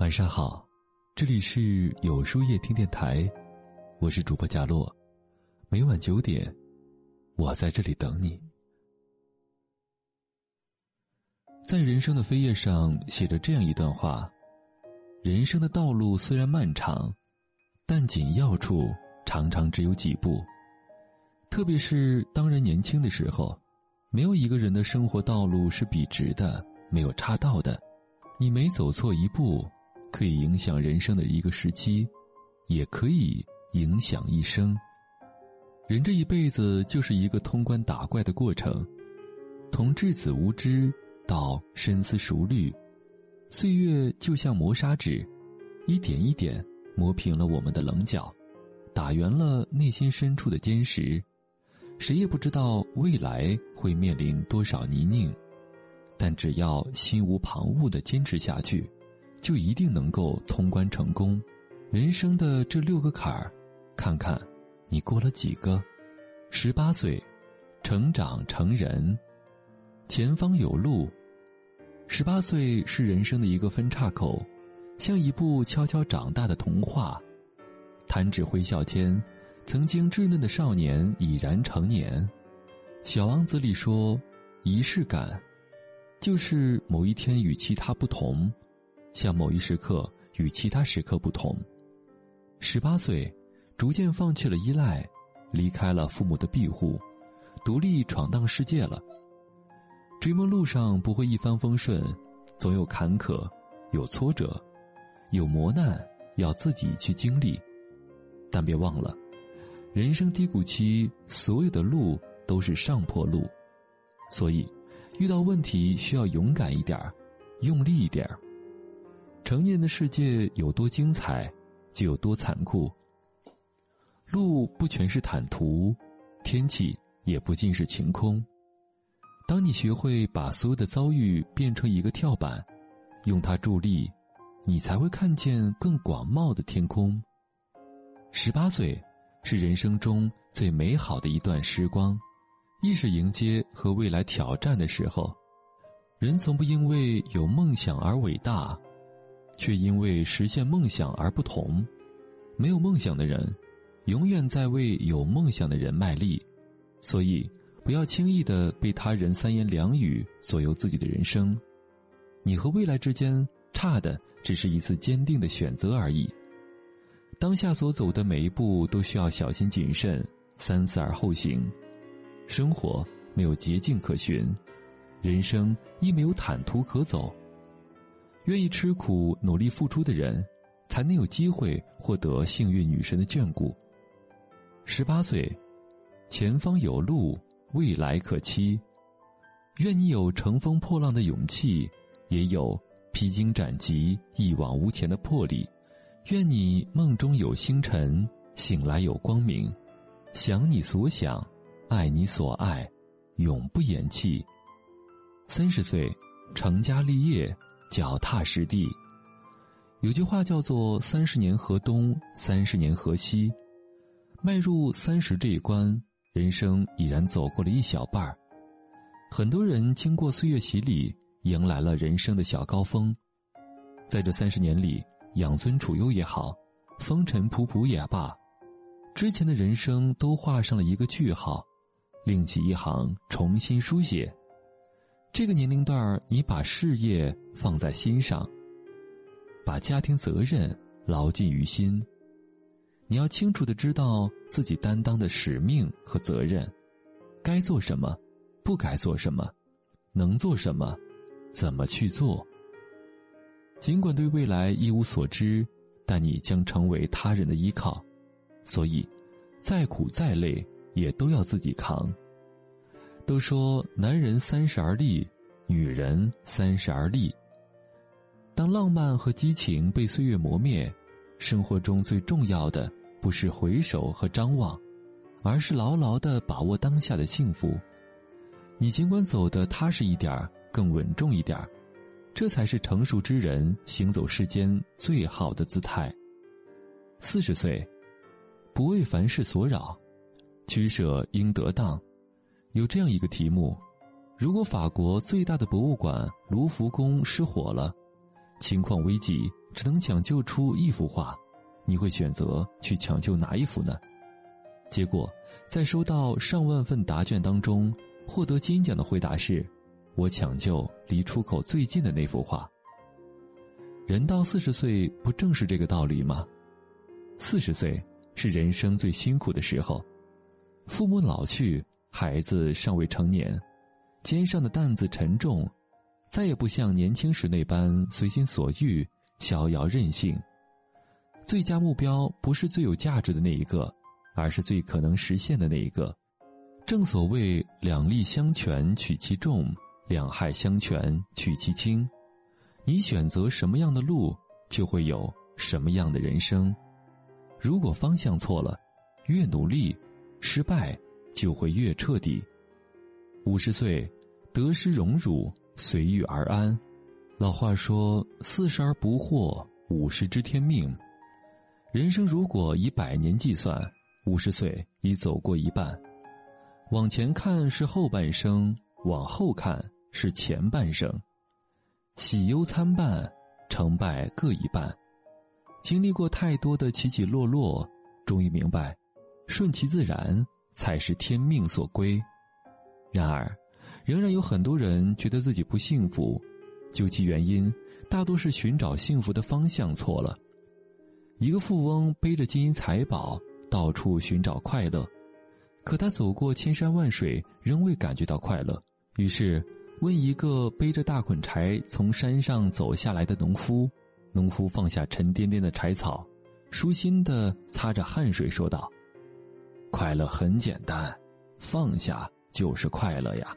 晚上好，这里是有书夜听电台，我是主播贾洛，每晚九点，我在这里等你。在人生的扉页上写着这样一段话：人生的道路虽然漫长，但紧要处常常只有几步。特别是当人年轻的时候，没有一个人的生活道路是笔直的，没有岔道的。你每走错一步。可以影响人生的一个时期，也可以影响一生。人这一辈子就是一个通关打怪的过程，从稚子无知到深思熟虑，岁月就像磨砂纸，一点一点磨平了我们的棱角，打圆了内心深处的坚实。谁也不知道未来会面临多少泥泞，但只要心无旁骛的坚持下去。就一定能够通关成功。人生的这六个坎儿，看看你过了几个？十八岁，成长成人，前方有路。十八岁是人生的一个分岔口，像一部悄悄长大的童话。弹指挥笑间，曾经稚嫩的少年已然成年。小王子里说，仪式感，就是某一天与其他不同。像某一时刻与其他时刻不同，十八岁，逐渐放弃了依赖，离开了父母的庇护，独立闯荡世界了。追梦路上不会一帆风顺，总有坎坷，有挫折，有磨难要自己去经历。但别忘了，人生低谷期所有的路都是上坡路，所以遇到问题需要勇敢一点用力一点成年人的世界有多精彩，就有多残酷。路不全是坦途，天气也不尽是晴空。当你学会把所有的遭遇变成一个跳板，用它助力，你才会看见更广袤的天空。十八岁是人生中最美好的一段时光，亦是迎接和未来挑战的时候。人从不因为有梦想而伟大。却因为实现梦想而不同，没有梦想的人，永远在为有梦想的人卖力，所以不要轻易的被他人三言两语左右自己的人生。你和未来之间差的只是一次坚定的选择而已。当下所走的每一步都需要小心谨慎，三思而后行。生活没有捷径可循，人生亦没有坦途可走。愿意吃苦、努力付出的人，才能有机会获得幸运女神的眷顾。十八岁，前方有路，未来可期。愿你有乘风破浪的勇气，也有披荆斩棘、一往无前的魄力。愿你梦中有星辰，醒来有光明。想你所想，爱你所爱，永不言弃。三十岁，成家立业。脚踏实地，有句话叫做“三十年河东，三十年河西”。迈入三十这一关，人生已然走过了一小半儿。很多人经过岁月洗礼，迎来了人生的小高峰。在这三十年里，养尊处优也好，风尘仆仆也罢，之前的人生都画上了一个句号，另起一行，重新书写。这个年龄段儿，你把事业放在心上，把家庭责任牢记于心。你要清楚的知道自己担当的使命和责任，该做什么，不该做什么，能做什么，怎么去做。尽管对未来一无所知，但你将成为他人的依靠，所以，再苦再累也都要自己扛。都说男人三十而立，女人三十而立。当浪漫和激情被岁月磨灭，生活中最重要的不是回首和张望，而是牢牢的把握当下的幸福。你尽管走得踏实一点儿，更稳重一点儿，这才是成熟之人行走世间最好的姿态。四十岁，不为凡事所扰，取舍应得当。有这样一个题目：如果法国最大的博物馆卢浮宫失火了，情况危急，只能抢救出一幅画，你会选择去抢救哪一幅呢？结果，在收到上万份答卷当中，获得金奖的回答是：“我抢救离出口最近的那幅画。”人到四十岁，不正是这个道理吗？四十岁是人生最辛苦的时候，父母老去，孩子尚未成年，肩上的担子沉重，再也不像年轻时那般随心所欲、逍遥任性。最佳目标不是最有价值的那一个，而是最可能实现的那一个。正所谓“两利相权取其重，两害相权取其轻”。你选择什么样的路，就会有什么样的人生。如果方向错了，越努力，失败就会越彻底。五十岁，得失荣辱随遇而安。老话说：“四十而不惑，五十知天命。”人生如果以百年计算，五十岁已走过一半。往前看是后半生，往后看是前半生。喜忧参半，成败各一半。经历过太多的起起落落，终于明白，顺其自然才是天命所归。然而，仍然有很多人觉得自己不幸福，究其原因，大多是寻找幸福的方向错了。一个富翁背着金银财宝到处寻找快乐，可他走过千山万水，仍未感觉到快乐。于是。问一个背着大捆柴从山上走下来的农夫，农夫放下沉甸甸的柴草，舒心的擦着汗水说道：“快乐很简单，放下就是快乐呀。”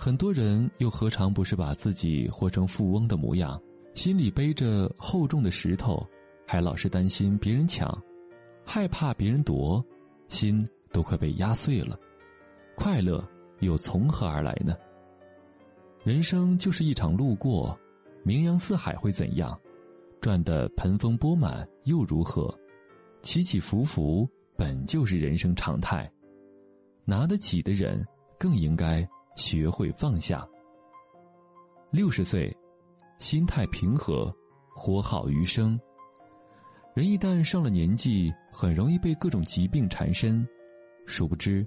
很多人又何尝不是把自己活成富翁的模样，心里背着厚重的石头，还老是担心别人抢，害怕别人夺，心都快被压碎了。快乐又从何而来呢？人生就是一场路过，名扬四海会怎样？赚得盆丰钵满又如何？起起伏伏本就是人生常态。拿得起的人更应该学会放下。六十岁，心态平和，活好余生。人一旦上了年纪，很容易被各种疾病缠身。殊不知，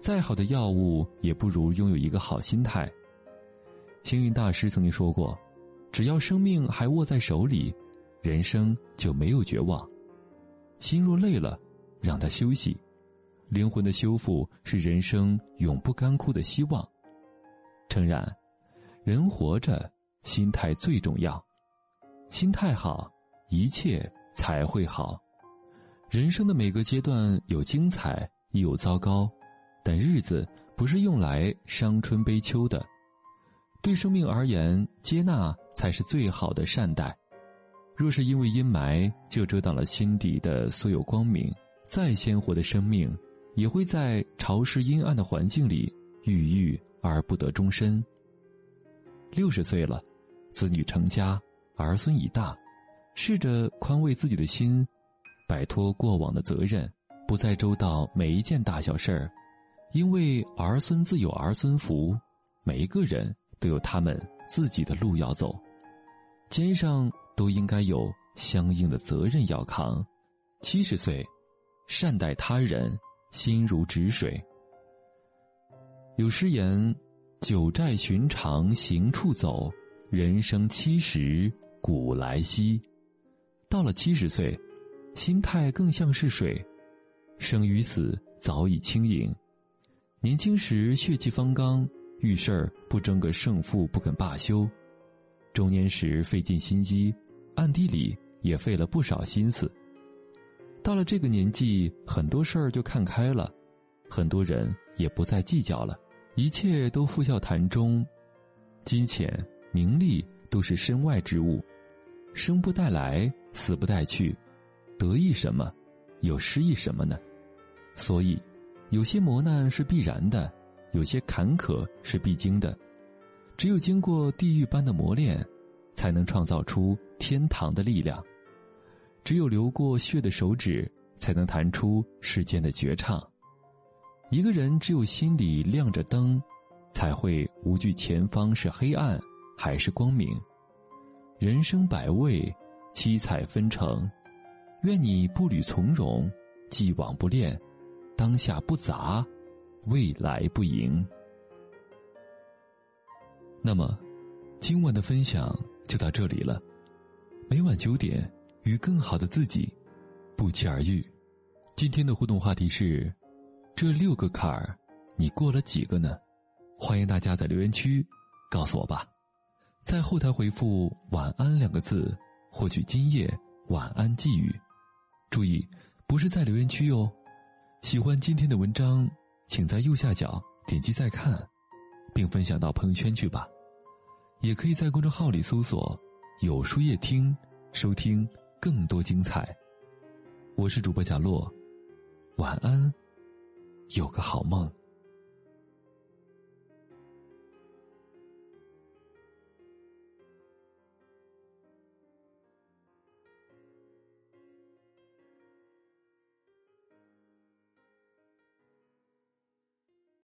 再好的药物也不如拥有一个好心态。星云大师曾经说过：“只要生命还握在手里，人生就没有绝望。心若累了，让他休息。灵魂的修复是人生永不干枯的希望。诚然，人活着，心态最重要。心态好，一切才会好。人生的每个阶段有精彩，亦有糟糕，但日子不是用来伤春悲秋的。”对生命而言，接纳才是最好的善待。若是因为阴霾就遮挡了心底的所有光明，再鲜活的生命，也会在潮湿阴暗的环境里郁郁而不得终身。六十岁了，子女成家，儿孙已大，试着宽慰自己的心，摆脱过往的责任，不再周到每一件大小事儿，因为儿孙自有儿孙福，每一个人。都有他们自己的路要走，肩上都应该有相应的责任要扛。七十岁，善待他人，心如止水。有诗言：“九寨寻常行处走，人生七十古来稀。”到了七十岁，心态更像是水，生与死早已轻盈。年轻时血气方刚。遇事儿不争个胜负，不肯罢休；中年时费尽心机，暗地里也费了不少心思。到了这个年纪，很多事儿就看开了，很多人也不再计较了，一切都付笑谈中。金钱、名利都是身外之物，生不带来，死不带去，得意什么，又失意什么呢？所以，有些磨难是必然的。有些坎坷是必经的，只有经过地狱般的磨练，才能创造出天堂的力量；只有流过血的手指，才能弹出世间的绝唱。一个人只有心里亮着灯，才会无惧前方是黑暗还是光明。人生百味，七彩纷呈。愿你步履从容，既往不恋，当下不杂，未来不迎。那么，今晚的分享就到这里了。每晚九点，与更好的自己不期而遇。今天的互动话题是：这六个坎儿，你过了几个呢？欢迎大家在留言区告诉我吧。在后台回复“晚安”两个字，获取今夜晚安寄语。注意，不是在留言区哟。喜欢今天的文章，请在右下角点击再看，并分享到朋友圈去吧。也可以在公众号里搜索“有书夜听”，收听更多精彩。我是主播贾洛，晚安，有个好梦。